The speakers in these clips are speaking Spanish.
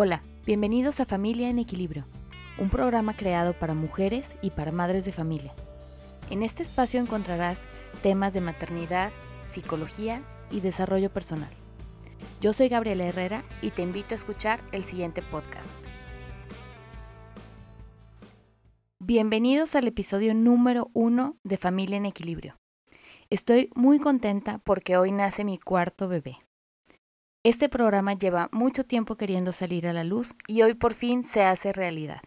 Hola, bienvenidos a Familia en Equilibrio, un programa creado para mujeres y para madres de familia. En este espacio encontrarás temas de maternidad, psicología y desarrollo personal. Yo soy Gabriela Herrera y te invito a escuchar el siguiente podcast. Bienvenidos al episodio número uno de Familia en Equilibrio. Estoy muy contenta porque hoy nace mi cuarto bebé. Este programa lleva mucho tiempo queriendo salir a la luz y hoy por fin se hace realidad.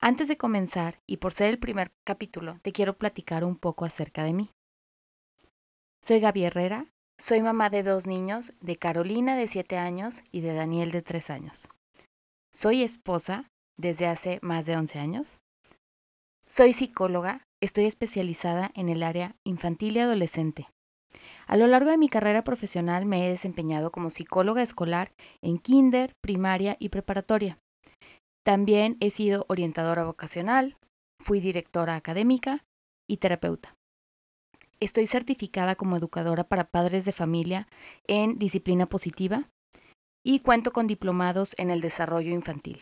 Antes de comenzar, y por ser el primer capítulo, te quiero platicar un poco acerca de mí. Soy Gaby Herrera, soy mamá de dos niños, de Carolina de 7 años y de Daniel de 3 años. Soy esposa desde hace más de 11 años. Soy psicóloga, estoy especializada en el área infantil y adolescente. A lo largo de mi carrera profesional me he desempeñado como psicóloga escolar en kinder, primaria y preparatoria. También he sido orientadora vocacional, fui directora académica y terapeuta. Estoy certificada como educadora para padres de familia en disciplina positiva y cuento con diplomados en el desarrollo infantil.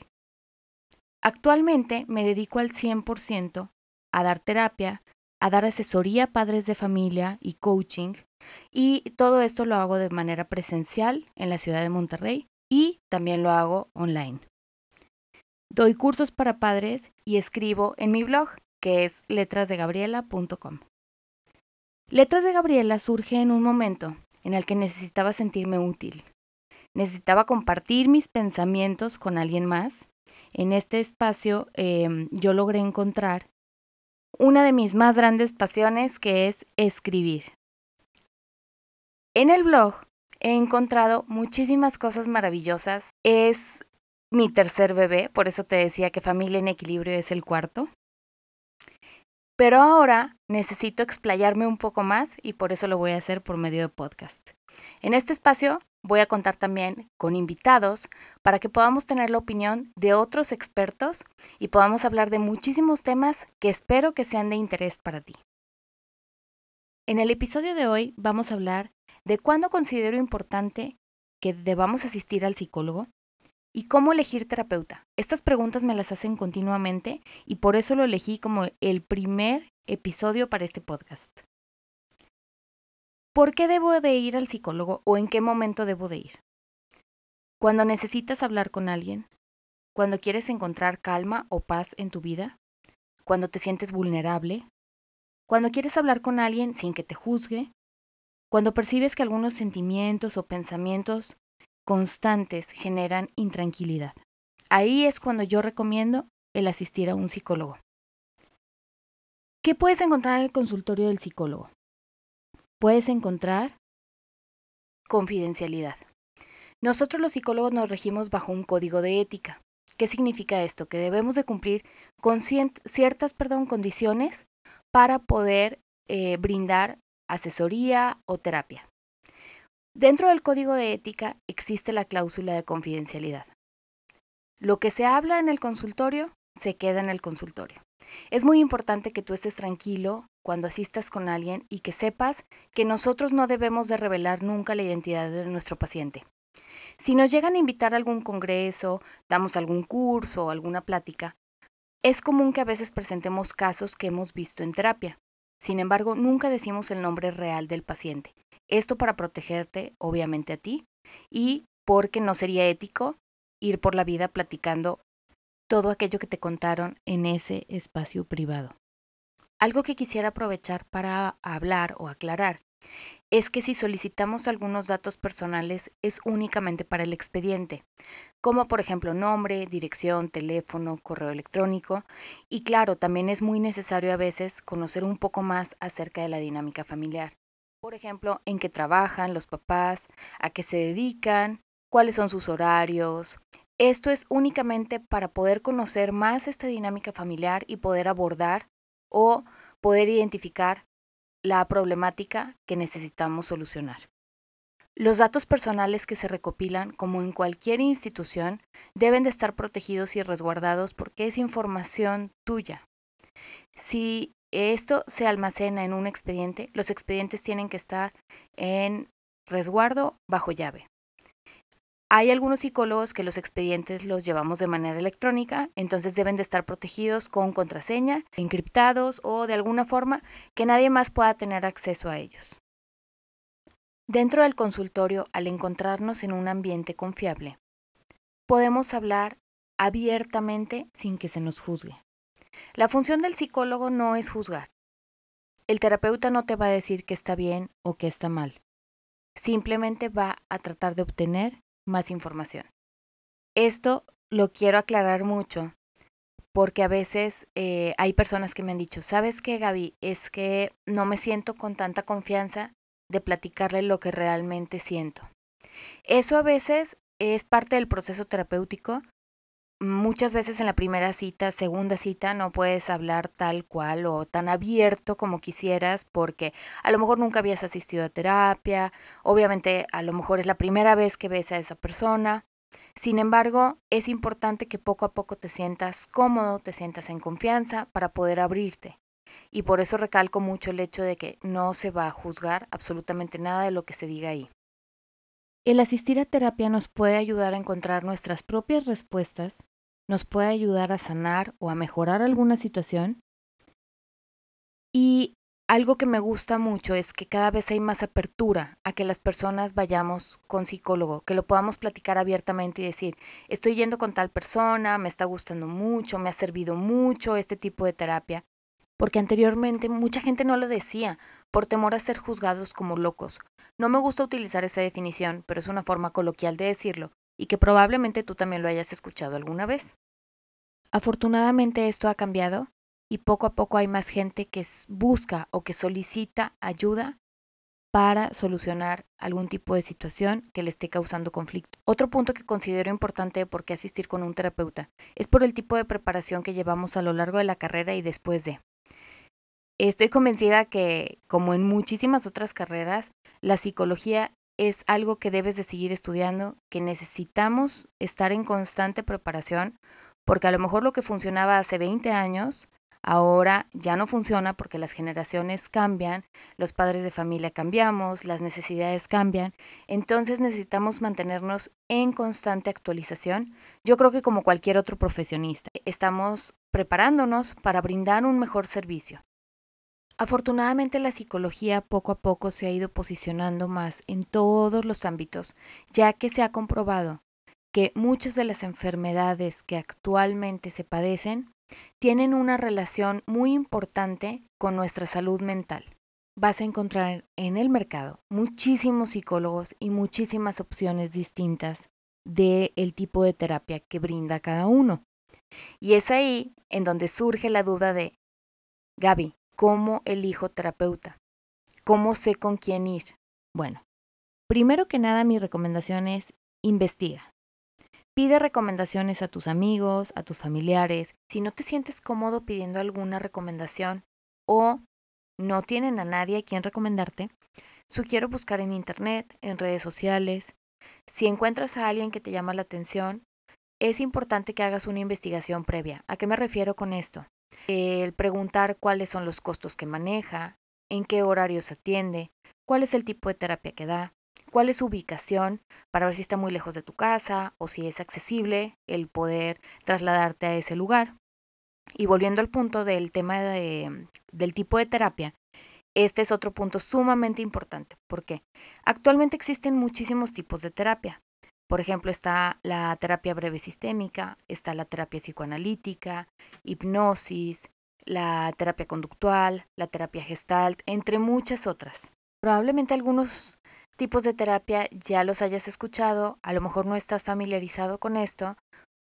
Actualmente me dedico al 100% a dar terapia, a dar asesoría a padres de familia y coaching, y todo esto lo hago de manera presencial en la ciudad de Monterrey y también lo hago online. Doy cursos para padres y escribo en mi blog, que es letrasdegabriela.com. Letras de Gabriela surge en un momento en el que necesitaba sentirme útil. Necesitaba compartir mis pensamientos con alguien más. En este espacio em, yo logré encontrar una de mis más grandes pasiones que es escribir. En el blog he encontrado muchísimas cosas maravillosas. Es mi tercer bebé, por eso te decía que familia en equilibrio es el cuarto. Pero ahora necesito explayarme un poco más y por eso lo voy a hacer por medio de podcast. En este espacio voy a contar también con invitados para que podamos tener la opinión de otros expertos y podamos hablar de muchísimos temas que espero que sean de interés para ti. En el episodio de hoy vamos a hablar de cuándo considero importante que debamos asistir al psicólogo y cómo elegir terapeuta. Estas preguntas me las hacen continuamente y por eso lo elegí como el primer episodio para este podcast. ¿Por qué debo de ir al psicólogo o en qué momento debo de ir? Cuando necesitas hablar con alguien, cuando quieres encontrar calma o paz en tu vida, cuando te sientes vulnerable, cuando quieres hablar con alguien sin que te juzgue, cuando percibes que algunos sentimientos o pensamientos constantes generan intranquilidad. Ahí es cuando yo recomiendo el asistir a un psicólogo. ¿Qué puedes encontrar en el consultorio del psicólogo? Puedes encontrar confidencialidad. Nosotros los psicólogos nos regimos bajo un código de ética. ¿Qué significa esto? Que debemos de cumplir con ciertas perdón, condiciones para poder eh, brindar asesoría o terapia. Dentro del código de ética existe la cláusula de confidencialidad. Lo que se habla en el consultorio se queda en el consultorio. Es muy importante que tú estés tranquilo cuando asistas con alguien y que sepas que nosotros no debemos de revelar nunca la identidad de nuestro paciente. Si nos llegan a invitar a algún congreso, damos algún curso o alguna plática, es común que a veces presentemos casos que hemos visto en terapia. Sin embargo, nunca decimos el nombre real del paciente. Esto para protegerte, obviamente, a ti y porque no sería ético ir por la vida platicando todo aquello que te contaron en ese espacio privado. Algo que quisiera aprovechar para hablar o aclarar es que si solicitamos algunos datos personales es únicamente para el expediente, como por ejemplo nombre, dirección, teléfono, correo electrónico, y claro, también es muy necesario a veces conocer un poco más acerca de la dinámica familiar. Por ejemplo, en qué trabajan los papás, a qué se dedican, cuáles son sus horarios, esto es únicamente para poder conocer más esta dinámica familiar y poder abordar o poder identificar la problemática que necesitamos solucionar. Los datos personales que se recopilan, como en cualquier institución, deben de estar protegidos y resguardados porque es información tuya. Si esto se almacena en un expediente, los expedientes tienen que estar en resguardo bajo llave. Hay algunos psicólogos que los expedientes los llevamos de manera electrónica, entonces deben de estar protegidos con contraseña, encriptados o de alguna forma que nadie más pueda tener acceso a ellos. Dentro del consultorio, al encontrarnos en un ambiente confiable, podemos hablar abiertamente sin que se nos juzgue. La función del psicólogo no es juzgar. El terapeuta no te va a decir que está bien o que está mal. Simplemente va a tratar de obtener más información. Esto lo quiero aclarar mucho porque a veces eh, hay personas que me han dicho, ¿sabes qué, Gaby? Es que no me siento con tanta confianza de platicarle lo que realmente siento. Eso a veces es parte del proceso terapéutico. Muchas veces en la primera cita, segunda cita, no puedes hablar tal cual o tan abierto como quisieras porque a lo mejor nunca habías asistido a terapia, obviamente a lo mejor es la primera vez que ves a esa persona. Sin embargo, es importante que poco a poco te sientas cómodo, te sientas en confianza para poder abrirte. Y por eso recalco mucho el hecho de que no se va a juzgar absolutamente nada de lo que se diga ahí. El asistir a terapia nos puede ayudar a encontrar nuestras propias respuestas, nos puede ayudar a sanar o a mejorar alguna situación. Y algo que me gusta mucho es que cada vez hay más apertura a que las personas vayamos con psicólogo, que lo podamos platicar abiertamente y decir, estoy yendo con tal persona, me está gustando mucho, me ha servido mucho este tipo de terapia. Porque anteriormente mucha gente no lo decía por temor a ser juzgados como locos no me gusta utilizar esa definición, pero es una forma coloquial de decirlo, y que probablemente tú también lo hayas escuchado alguna vez. Afortunadamente esto ha cambiado y poco a poco hay más gente que busca o que solicita ayuda para solucionar algún tipo de situación que le esté causando conflicto. Otro punto que considero importante de por qué asistir con un terapeuta es por el tipo de preparación que llevamos a lo largo de la carrera y después de. Estoy convencida que, como en muchísimas otras carreras, la psicología es algo que debes de seguir estudiando, que necesitamos estar en constante preparación, porque a lo mejor lo que funcionaba hace 20 años, ahora ya no funciona porque las generaciones cambian, los padres de familia cambiamos, las necesidades cambian, entonces necesitamos mantenernos en constante actualización. Yo creo que como cualquier otro profesionista, estamos preparándonos para brindar un mejor servicio. Afortunadamente la psicología poco a poco se ha ido posicionando más en todos los ámbitos, ya que se ha comprobado que muchas de las enfermedades que actualmente se padecen tienen una relación muy importante con nuestra salud mental. Vas a encontrar en el mercado muchísimos psicólogos y muchísimas opciones distintas del el tipo de terapia que brinda cada uno. Y es ahí en donde surge la duda de, Gaby, ¿Cómo elijo terapeuta? ¿Cómo sé con quién ir? Bueno, primero que nada mi recomendación es investiga. Pide recomendaciones a tus amigos, a tus familiares. Si no te sientes cómodo pidiendo alguna recomendación o no tienen a nadie a quien recomendarte, sugiero buscar en internet, en redes sociales. Si encuentras a alguien que te llama la atención, es importante que hagas una investigación previa. ¿A qué me refiero con esto? El preguntar cuáles son los costos que maneja, en qué horarios atiende, cuál es el tipo de terapia que da, cuál es su ubicación para ver si está muy lejos de tu casa o si es accesible el poder trasladarte a ese lugar. Y volviendo al punto del tema del tipo de terapia, este es otro punto sumamente importante. ¿Por qué? Actualmente existen muchísimos tipos de terapia. Por ejemplo, está la terapia breve sistémica, está la terapia psicoanalítica, hipnosis, la terapia conductual, la terapia gestalt, entre muchas otras. Probablemente algunos tipos de terapia ya los hayas escuchado, a lo mejor no estás familiarizado con esto,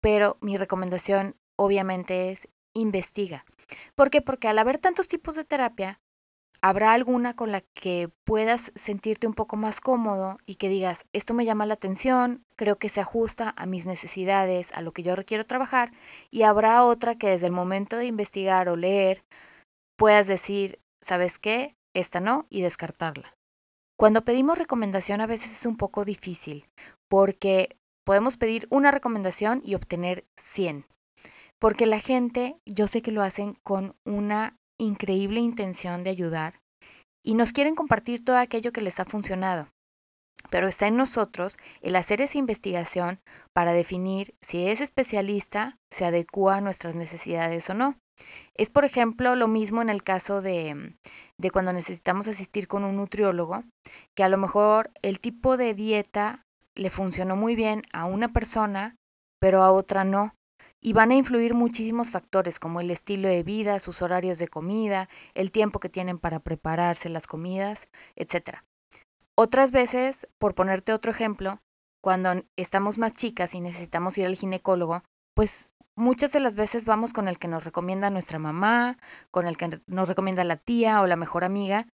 pero mi recomendación obviamente es investiga. ¿Por qué? Porque al haber tantos tipos de terapia, ¿Habrá alguna con la que puedas sentirte un poco más cómodo y que digas, esto me llama la atención, creo que se ajusta a mis necesidades, a lo que yo requiero trabajar? Y habrá otra que desde el momento de investigar o leer puedas decir, ¿sabes qué? Esta no y descartarla. Cuando pedimos recomendación a veces es un poco difícil porque podemos pedir una recomendación y obtener 100. Porque la gente, yo sé que lo hacen con una increíble intención de ayudar y nos quieren compartir todo aquello que les ha funcionado. Pero está en nosotros el hacer esa investigación para definir si ese especialista se adecua a nuestras necesidades o no. Es, por ejemplo, lo mismo en el caso de, de, cuando necesitamos asistir con un nutriólogo, que a lo mejor el tipo de dieta le funcionó muy bien a una persona, pero a otra no. Y van a influir muchísimos factores como el estilo de vida, sus horarios de comida, el tiempo que tienen para prepararse las comidas, etc. Otras veces, por ponerte otro ejemplo, cuando estamos más chicas y necesitamos ir al ginecólogo, pues muchas de las veces vamos con el que nos recomienda nuestra mamá, con el que nos recomienda la tía o la mejor amiga.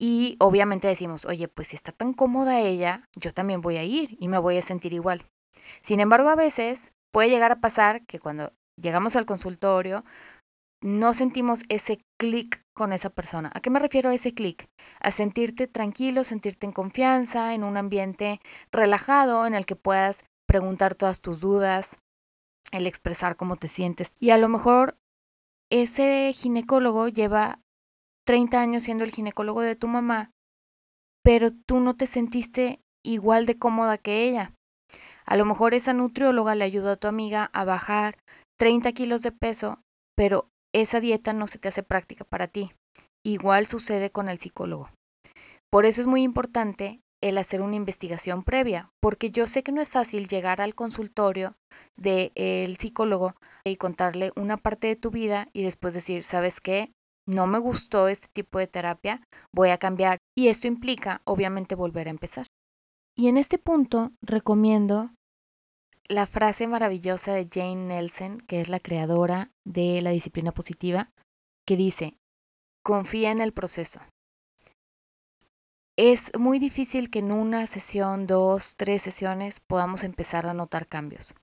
Y obviamente decimos, oye, pues si está tan cómoda ella, yo también voy a ir y me voy a sentir igual. Sin embargo, a veces puede llegar a pasar que cuando llegamos al consultorio no sentimos ese clic con esa persona. ¿A qué me refiero a ese clic? A sentirte tranquilo, sentirte en confianza, en un ambiente relajado en el que puedas preguntar todas tus dudas, el expresar cómo te sientes. Y a lo mejor ese ginecólogo lleva 30 años siendo el ginecólogo de tu mamá, pero tú no te sentiste igual de cómoda que ella. A lo mejor esa nutrióloga le ayudó a tu amiga a bajar 30 kilos de peso, pero esa dieta no se te hace práctica para ti. Igual sucede con el psicólogo. Por eso es muy importante el hacer una investigación previa, porque yo sé que no es fácil llegar al consultorio del psicólogo y contarle una parte de tu vida y después decir, ¿sabes qué? No me gustó este tipo de terapia, voy a cambiar. Y esto implica, obviamente, volver a empezar. Y en este punto recomiendo la frase maravillosa de Jane Nelson, que es la creadora de la disciplina positiva, que dice, confía en el proceso. Es muy difícil que en una sesión, dos, tres sesiones podamos empezar a notar cambios.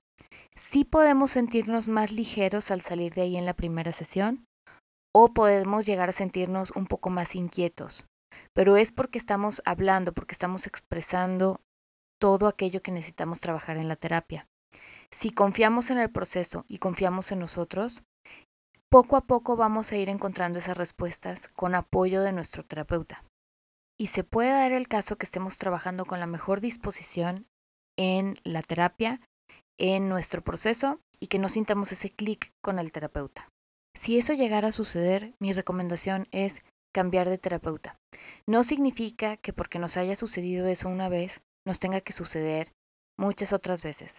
Sí podemos sentirnos más ligeros al salir de ahí en la primera sesión o podemos llegar a sentirnos un poco más inquietos, pero es porque estamos hablando, porque estamos expresando todo aquello que necesitamos trabajar en la terapia. Si confiamos en el proceso y confiamos en nosotros, poco a poco vamos a ir encontrando esas respuestas con apoyo de nuestro terapeuta y se puede dar el caso que estemos trabajando con la mejor disposición en la terapia, en nuestro proceso y que no sintamos ese clic con el terapeuta. Si eso llegara a suceder, mi recomendación es cambiar de terapeuta. No significa que porque nos haya sucedido eso una vez, nos tenga que suceder muchas otras veces.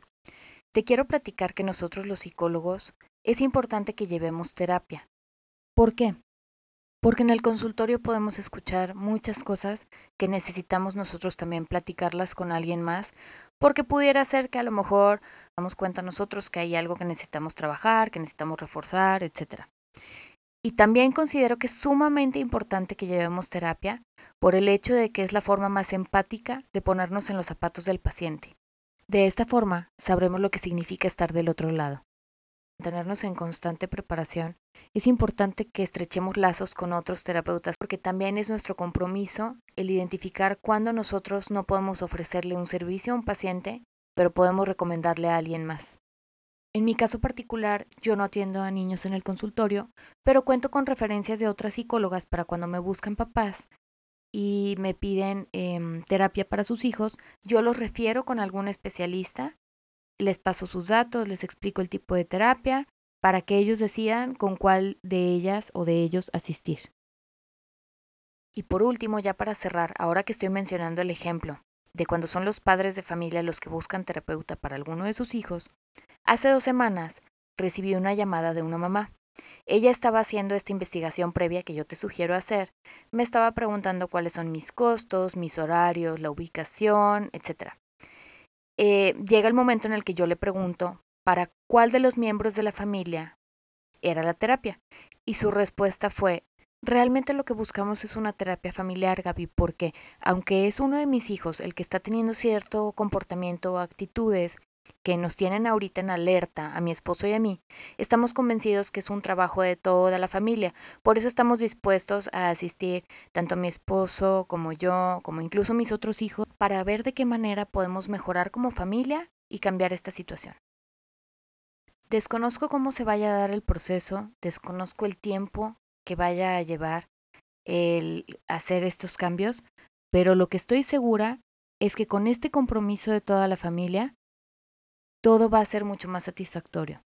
Te quiero platicar que nosotros los psicólogos es importante que llevemos terapia. ¿Por qué? porque en el consultorio podemos escuchar muchas cosas que necesitamos nosotros también platicarlas con alguien más, porque pudiera ser que a lo mejor damos cuenta nosotros que hay algo que necesitamos trabajar, que necesitamos reforzar, etc. Y también considero que es sumamente importante que llevemos terapia por el hecho de que es la forma más empática de ponernos en los zapatos del paciente. De esta forma sabremos lo que significa estar del otro lado. Tenernos en constante preparación es importante que estrechemos lazos con otros terapeutas porque también es nuestro compromiso el identificar cuándo nosotros no podemos ofrecerle un servicio a un paciente, pero podemos recomendarle a alguien más. En mi caso particular, yo no atiendo a niños en el consultorio, pero cuento con referencias de otras psicólogas para cuando me buscan papás y me piden em, terapia para sus hijos, yo los refiero con algún especialista, les paso sus datos, les explico el tipo de terapia para que ellos decidan con cuál de ellas o de ellos asistir. Y por último, ya para cerrar, ahora que estoy mencionando el ejemplo de cuando son los padres de familia los que buscan terapeuta para alguno de sus hijos, hace dos semanas recibí una llamada de una mamá. Ella estaba haciendo esta investigación previa que yo te sugiero hacer. Me estaba preguntando cuáles son mis costos, mis horarios, la ubicación, etc. Eh, llega el momento en el que yo le pregunto para cuál de los miembros de la familia era la terapia. Y su respuesta fue, realmente lo que buscamos es una terapia familiar, Gaby, porque aunque es uno de mis hijos el que está teniendo cierto comportamiento o actitudes que nos tienen ahorita en alerta a mi esposo y a mí, estamos convencidos que es un trabajo de toda la familia. Por eso estamos dispuestos a asistir tanto a mi esposo como yo, como incluso mis otros hijos, para ver de qué manera podemos mejorar como familia y cambiar esta situación. Desconozco cómo se vaya a dar el proceso, desconozco el tiempo que vaya a llevar el hacer estos cambios, pero lo que estoy segura es que con este compromiso de toda la familia, todo va a ser mucho más satisfactorio.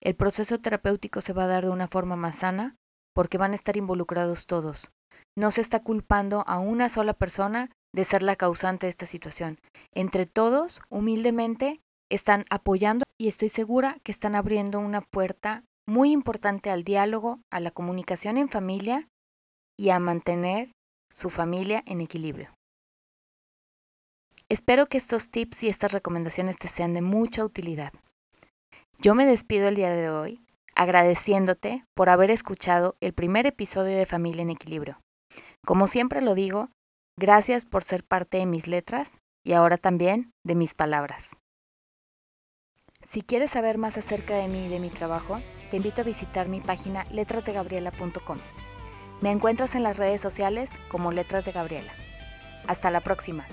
El proceso terapéutico se va a dar de una forma más sana porque van a estar involucrados todos. No se está culpando a una sola persona de ser la causante de esta situación. Entre todos, humildemente, están apoyando y estoy segura que están abriendo una puerta muy importante al diálogo, a la comunicación en familia y a mantener su familia en equilibrio. Espero que estos tips y estas recomendaciones te sean de mucha utilidad. Yo me despido el día de hoy agradeciéndote por haber escuchado el primer episodio de Familia en Equilibrio. Como siempre lo digo, gracias por ser parte de mis letras y ahora también de mis palabras. Si quieres saber más acerca de mí y de mi trabajo, te invito a visitar mi página letrasdegabriela.com. Me encuentras en las redes sociales como Letras de Gabriela. Hasta la próxima.